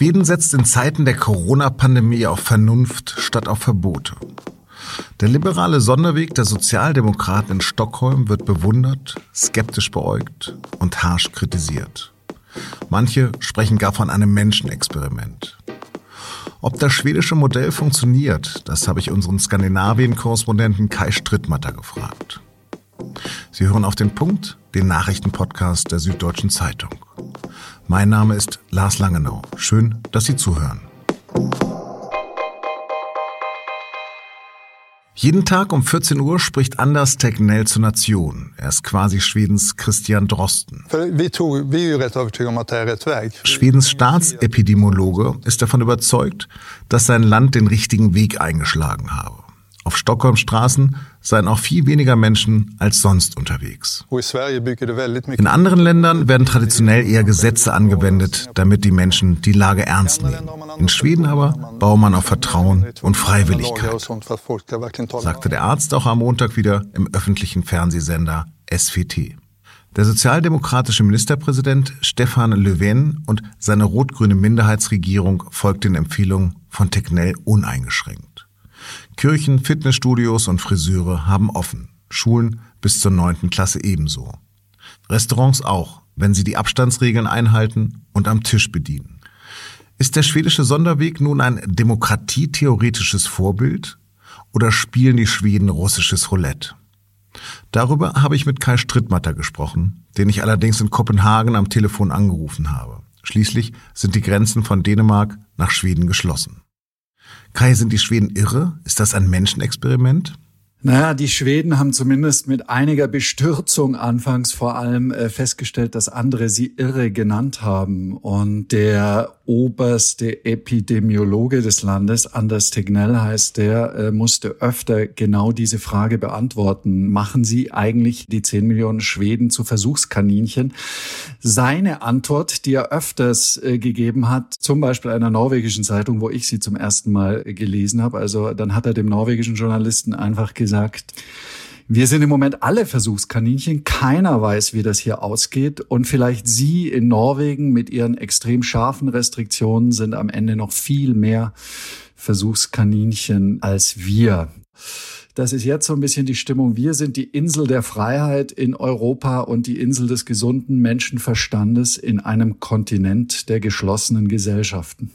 Schweden setzt in Zeiten der Corona-Pandemie auf Vernunft statt auf Verbote. Der liberale Sonderweg der Sozialdemokraten in Stockholm wird bewundert, skeptisch beäugt und harsch kritisiert. Manche sprechen gar von einem Menschenexperiment. Ob das schwedische Modell funktioniert, das habe ich unseren Skandinavien-Korrespondenten Kai Strittmatter gefragt. Sie hören auf den Punkt, den Nachrichtenpodcast der Süddeutschen Zeitung. Mein Name ist Lars Langenau. Schön, dass Sie zuhören. Jeden Tag um 14 Uhr spricht Anders Tegnell zur Nation. Er ist quasi Schwedens Christian Drosten. Schwedens Staatsepidemiologe ist davon überzeugt, dass sein Land den richtigen Weg eingeschlagen habe. Auf Stockholms Straßen seien auch viel weniger Menschen als sonst unterwegs. In anderen Ländern werden traditionell eher Gesetze angewendet, damit die Menschen die Lage ernst nehmen. In Schweden aber baue man auf Vertrauen und Freiwilligkeit, sagte der Arzt auch am Montag wieder im öffentlichen Fernsehsender SVT. Der sozialdemokratische Ministerpräsident Stefan Löfven und seine rot-grüne Minderheitsregierung folgt den Empfehlungen von Tegnell uneingeschränkt. Kirchen, Fitnessstudios und Friseure haben offen. Schulen bis zur neunten Klasse ebenso. Restaurants auch, wenn sie die Abstandsregeln einhalten und am Tisch bedienen. Ist der schwedische Sonderweg nun ein demokratietheoretisches Vorbild oder spielen die Schweden russisches Roulette? Darüber habe ich mit Kai Strittmatter gesprochen, den ich allerdings in Kopenhagen am Telefon angerufen habe. Schließlich sind die Grenzen von Dänemark nach Schweden geschlossen. Kai, sind die Schweden irre? Ist das ein Menschenexperiment? Naja, die Schweden haben zumindest mit einiger Bestürzung anfangs vor allem äh, festgestellt, dass andere sie irre genannt haben. Und der oberste Epidemiologe des Landes, Anders Tegnell heißt der, äh, musste öfter genau diese Frage beantworten. Machen Sie eigentlich die 10 Millionen Schweden zu Versuchskaninchen? Seine Antwort, die er öfters äh, gegeben hat, zum Beispiel einer norwegischen Zeitung, wo ich sie zum ersten Mal gelesen habe, also dann hat er dem norwegischen Journalisten einfach gesagt, gesagt, wir sind im Moment alle Versuchskaninchen. Keiner weiß, wie das hier ausgeht. Und vielleicht Sie in Norwegen mit Ihren extrem scharfen Restriktionen sind am Ende noch viel mehr Versuchskaninchen als wir. Das ist jetzt so ein bisschen die Stimmung. Wir sind die Insel der Freiheit in Europa und die Insel des gesunden Menschenverstandes in einem Kontinent der geschlossenen Gesellschaften.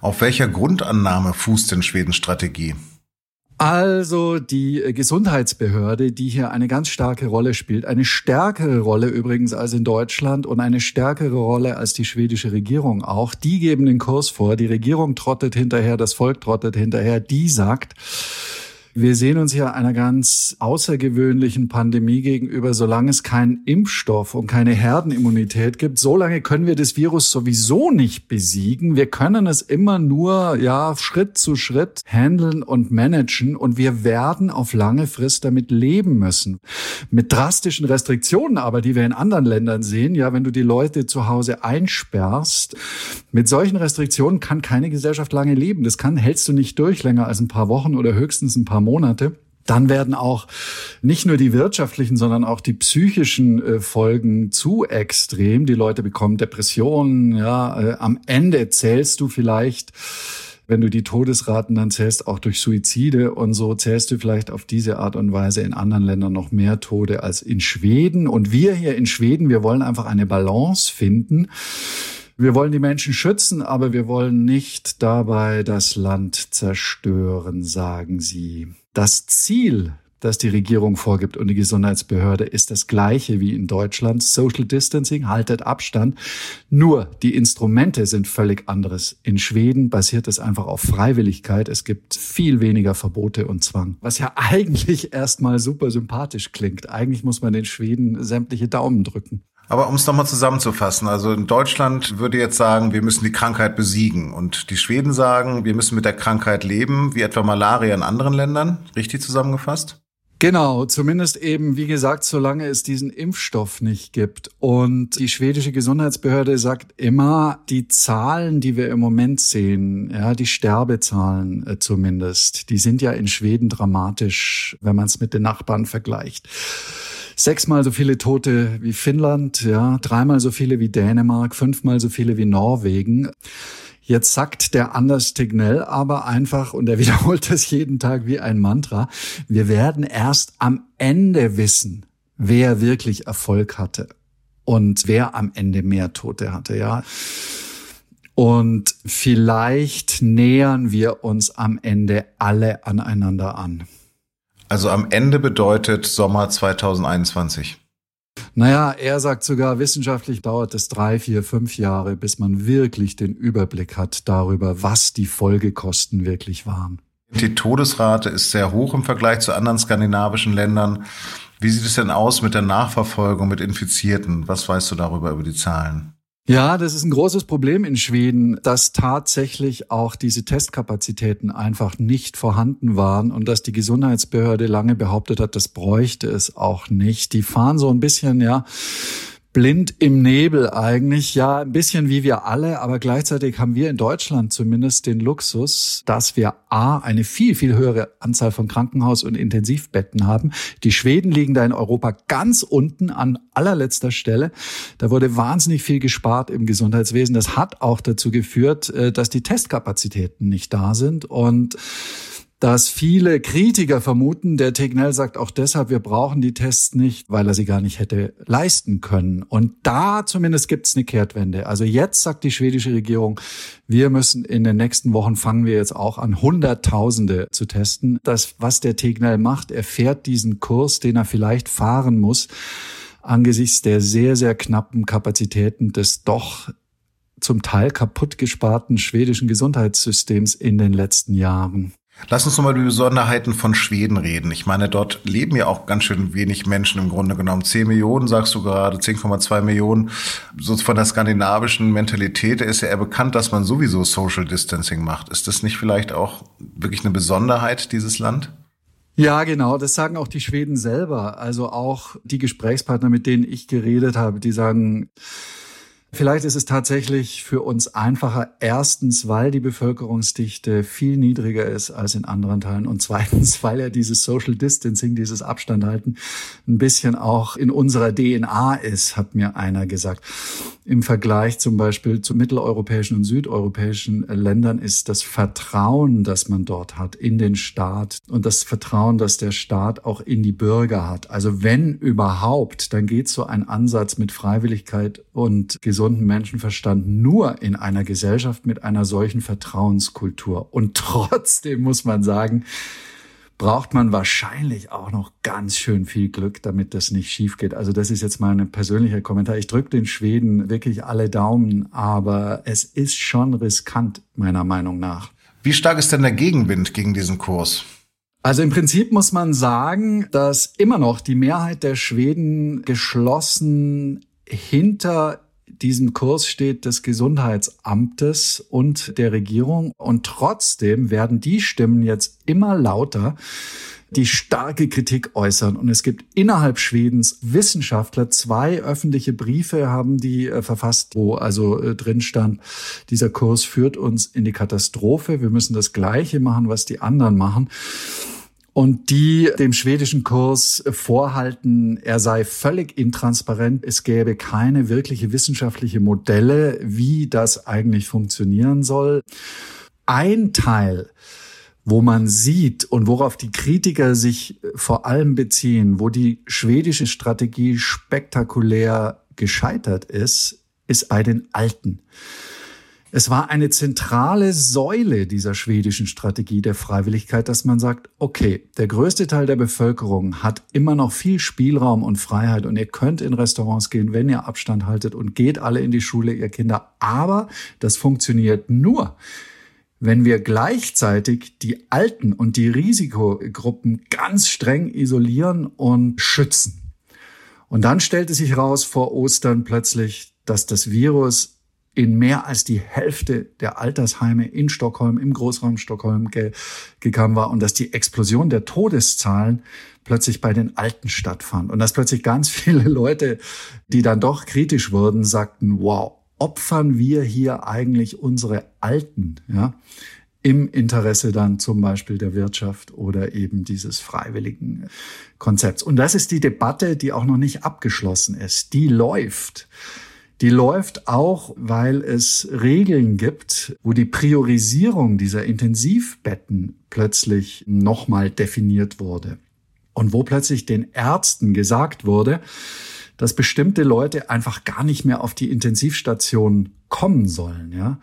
Auf welcher Grundannahme fußt denn Schwedens Strategie? Also die äh, Gesundheitsbehörde, die hier eine ganz starke Rolle spielt, eine stärkere Rolle übrigens als in Deutschland und eine stärkere Rolle als die schwedische Regierung auch, die geben den Kurs vor. Die Regierung trottet hinterher, das Volk trottet hinterher, die sagt, wir sehen uns hier einer ganz außergewöhnlichen Pandemie gegenüber. Solange es keinen Impfstoff und keine Herdenimmunität gibt, solange können wir das Virus sowieso nicht besiegen. Wir können es immer nur, ja, Schritt zu Schritt handeln und managen und wir werden auf lange Frist damit leben müssen. Mit drastischen Restriktionen aber, die wir in anderen Ländern sehen, ja, wenn du die Leute zu Hause einsperrst, mit solchen Restriktionen kann keine Gesellschaft lange leben. Das kann, hältst du nicht durch länger als ein paar Wochen oder höchstens ein paar Monate dann werden auch nicht nur die wirtschaftlichen, sondern auch die psychischen äh, Folgen zu extrem. Die Leute bekommen Depressionen. Ja, äh, am Ende zählst du vielleicht, wenn du die Todesraten dann zählst, auch durch Suizide und so zählst du vielleicht auf diese Art und Weise in anderen Ländern noch mehr Tode als in Schweden. Und wir hier in Schweden, wir wollen einfach eine Balance finden wir wollen die Menschen schützen, aber wir wollen nicht dabei das Land zerstören, sagen sie. Das Ziel das die Regierung vorgibt und die Gesundheitsbehörde ist das gleiche wie in Deutschland. Social Distancing, haltet Abstand. Nur die Instrumente sind völlig anderes. In Schweden basiert es einfach auf Freiwilligkeit. Es gibt viel weniger Verbote und Zwang. Was ja eigentlich erstmal super sympathisch klingt. Eigentlich muss man den Schweden sämtliche Daumen drücken. Aber um es nochmal zusammenzufassen, also in Deutschland würde jetzt sagen, wir müssen die Krankheit besiegen. Und die Schweden sagen, wir müssen mit der Krankheit leben, wie etwa Malaria in anderen Ländern. Richtig zusammengefasst? Genau, zumindest eben, wie gesagt, solange es diesen Impfstoff nicht gibt. Und die schwedische Gesundheitsbehörde sagt immer, die Zahlen, die wir im Moment sehen, ja, die Sterbezahlen äh, zumindest, die sind ja in Schweden dramatisch, wenn man es mit den Nachbarn vergleicht sechsmal so viele Tote wie Finnland, ja, dreimal so viele wie Dänemark, fünfmal so viele wie Norwegen. Jetzt sagt der Anders Tegnell aber einfach, und er wiederholt das jeden Tag wie ein Mantra, wir werden erst am Ende wissen, wer wirklich Erfolg hatte und wer am Ende mehr Tote hatte, ja. Und vielleicht nähern wir uns am Ende alle aneinander an. Also am Ende bedeutet Sommer 2021. Naja, er sagt sogar, wissenschaftlich dauert es drei, vier, fünf Jahre, bis man wirklich den Überblick hat darüber, was die Folgekosten wirklich waren. Die Todesrate ist sehr hoch im Vergleich zu anderen skandinavischen Ländern. Wie sieht es denn aus mit der Nachverfolgung mit Infizierten? Was weißt du darüber über die Zahlen? Ja, das ist ein großes Problem in Schweden, dass tatsächlich auch diese Testkapazitäten einfach nicht vorhanden waren und dass die Gesundheitsbehörde lange behauptet hat, das bräuchte es auch nicht. Die fahren so ein bisschen, ja, blind im Nebel eigentlich. Ja, ein bisschen wie wir alle, aber gleichzeitig haben wir in Deutschland zumindest den Luxus, dass wir A, eine viel, viel höhere Anzahl von Krankenhaus- und Intensivbetten haben. Die Schweden liegen da in Europa ganz unten an allerletzter Stelle. Da wurde wahnsinnig viel gespart im Gesundheitswesen. Das hat auch dazu geführt, äh, dass die Testkapazitäten nicht da sind und dass viele Kritiker vermuten, der Tegnell sagt auch deshalb, wir brauchen die Tests nicht, weil er sie gar nicht hätte leisten können. Und da zumindest gibt es eine Kehrtwende. Also jetzt sagt die schwedische Regierung, wir müssen in den nächsten Wochen fangen wir jetzt auch an, Hunderttausende zu testen. Das, was der Tegnell macht, er fährt diesen Kurs, den er vielleicht fahren muss, angesichts der sehr, sehr knappen Kapazitäten des doch zum Teil kaputt gesparten schwedischen Gesundheitssystems in den letzten Jahren. Lass uns nochmal über die Besonderheiten von Schweden reden. Ich meine, dort leben ja auch ganz schön wenig Menschen im Grunde genommen. 10 Millionen, sagst du gerade, 10,2 Millionen. So von der skandinavischen Mentalität ist ja eher bekannt, dass man sowieso Social Distancing macht. Ist das nicht vielleicht auch wirklich eine Besonderheit, dieses Land? Ja, genau, das sagen auch die Schweden selber. Also auch die Gesprächspartner, mit denen ich geredet habe, die sagen, Vielleicht ist es tatsächlich für uns einfacher, erstens, weil die Bevölkerungsdichte viel niedriger ist als in anderen Teilen und zweitens, weil ja dieses Social Distancing, dieses Abstandhalten ein bisschen auch in unserer DNA ist, hat mir einer gesagt. Im Vergleich zum Beispiel zu mitteleuropäischen und südeuropäischen Ländern ist das Vertrauen, das man dort hat in den Staat und das Vertrauen, das der Staat auch in die Bürger hat. Also wenn überhaupt, dann geht so ein Ansatz mit Freiwilligkeit und gesunden Menschenverstand nur in einer Gesellschaft mit einer solchen Vertrauenskultur. Und trotzdem muss man sagen, braucht man wahrscheinlich auch noch ganz schön viel Glück, damit das nicht schief geht. Also das ist jetzt mal ein persönlicher Kommentar. Ich drücke den Schweden wirklich alle Daumen, aber es ist schon riskant, meiner Meinung nach. Wie stark ist denn der Gegenwind gegen diesen Kurs? Also im Prinzip muss man sagen, dass immer noch die Mehrheit der Schweden geschlossen hinter diesem Kurs steht des Gesundheitsamtes und der Regierung. Und trotzdem werden die Stimmen jetzt immer lauter, die starke Kritik äußern. Und es gibt innerhalb Schwedens Wissenschaftler, zwei öffentliche Briefe haben die äh, verfasst, wo also äh, drin stand, dieser Kurs führt uns in die Katastrophe. Wir müssen das Gleiche machen, was die anderen machen und die dem schwedischen Kurs vorhalten, er sei völlig intransparent, es gäbe keine wirkliche wissenschaftliche Modelle, wie das eigentlich funktionieren soll. Ein Teil, wo man sieht und worauf die Kritiker sich vor allem beziehen, wo die schwedische Strategie spektakulär gescheitert ist, ist bei den Alten. Es war eine zentrale Säule dieser schwedischen Strategie der Freiwilligkeit, dass man sagt, okay, der größte Teil der Bevölkerung hat immer noch viel Spielraum und Freiheit und ihr könnt in Restaurants gehen, wenn ihr Abstand haltet und geht alle in die Schule, ihr Kinder. Aber das funktioniert nur, wenn wir gleichzeitig die Alten und die Risikogruppen ganz streng isolieren und schützen. Und dann stellte sich raus vor Ostern plötzlich, dass das Virus in mehr als die Hälfte der Altersheime in Stockholm, im Großraum Stockholm ge gegangen war und dass die Explosion der Todeszahlen plötzlich bei den Alten stattfand und dass plötzlich ganz viele Leute, die dann doch kritisch wurden, sagten, wow, opfern wir hier eigentlich unsere Alten, ja, im Interesse dann zum Beispiel der Wirtschaft oder eben dieses freiwilligen Konzepts. Und das ist die Debatte, die auch noch nicht abgeschlossen ist. Die läuft. Die läuft auch, weil es Regeln gibt, wo die Priorisierung dieser Intensivbetten plötzlich nochmal definiert wurde. Und wo plötzlich den Ärzten gesagt wurde, dass bestimmte Leute einfach gar nicht mehr auf die Intensivstation kommen sollen, ja.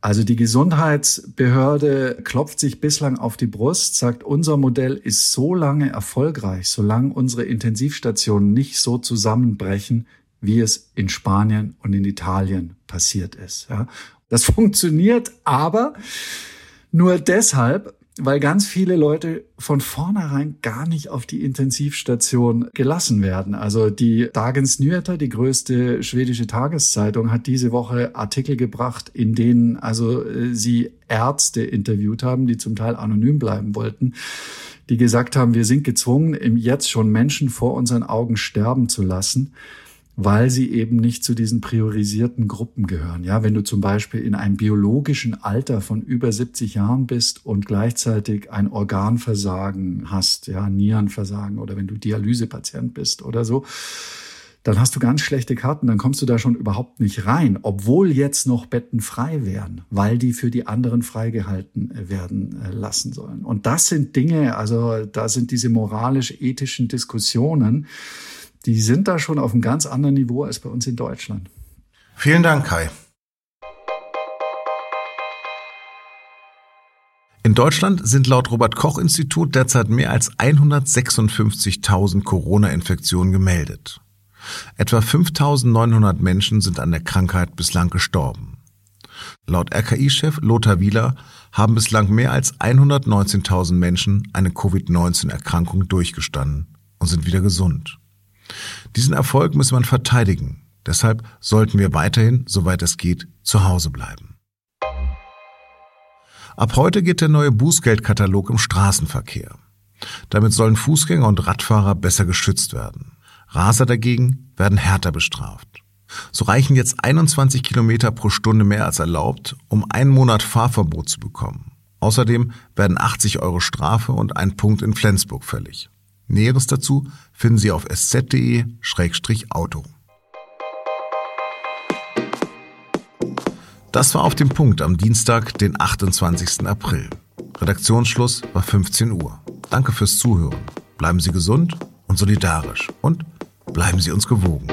Also die Gesundheitsbehörde klopft sich bislang auf die Brust, sagt, unser Modell ist so lange erfolgreich, solange unsere Intensivstationen nicht so zusammenbrechen, wie es in Spanien und in Italien passiert ist. Ja. Das funktioniert aber nur deshalb, weil ganz viele Leute von vornherein gar nicht auf die Intensivstation gelassen werden. Also die Dagens Nyheter, die größte schwedische Tageszeitung, hat diese Woche Artikel gebracht, in denen also äh, sie Ärzte interviewt haben, die zum Teil anonym bleiben wollten, die gesagt haben, wir sind gezwungen, jetzt schon Menschen vor unseren Augen sterben zu lassen weil sie eben nicht zu diesen priorisierten Gruppen gehören. Ja, wenn du zum Beispiel in einem biologischen Alter von über 70 Jahren bist und gleichzeitig ein Organversagen hast, ja, Nierenversagen oder wenn du Dialysepatient bist oder so, dann hast du ganz schlechte Karten, dann kommst du da schon überhaupt nicht rein, obwohl jetzt noch Betten frei wären, weil die für die anderen freigehalten äh, werden äh, lassen sollen. Und das sind Dinge, also da sind diese moralisch-ethischen Diskussionen, die sind da schon auf einem ganz anderen Niveau als bei uns in Deutschland. Vielen Dank, Kai. In Deutschland sind laut Robert Koch Institut derzeit mehr als 156.000 Corona-Infektionen gemeldet. Etwa 5.900 Menschen sind an der Krankheit bislang gestorben. Laut RKI-Chef Lothar Wieler haben bislang mehr als 119.000 Menschen eine Covid-19-Erkrankung durchgestanden und sind wieder gesund. Diesen Erfolg muss man verteidigen. Deshalb sollten wir weiterhin, soweit es geht, zu Hause bleiben. Ab heute geht der neue Bußgeldkatalog im Straßenverkehr. Damit sollen Fußgänger und Radfahrer besser geschützt werden. Raser dagegen werden härter bestraft. So reichen jetzt 21 Kilometer pro Stunde mehr als erlaubt, um einen Monat Fahrverbot zu bekommen. Außerdem werden 80 Euro Strafe und ein Punkt in Flensburg fällig. Näheres dazu finden Sie auf sz.de-auto. Das war auf dem Punkt am Dienstag, den 28. April. Redaktionsschluss war 15 Uhr. Danke fürs Zuhören. Bleiben Sie gesund und solidarisch und bleiben Sie uns gewogen.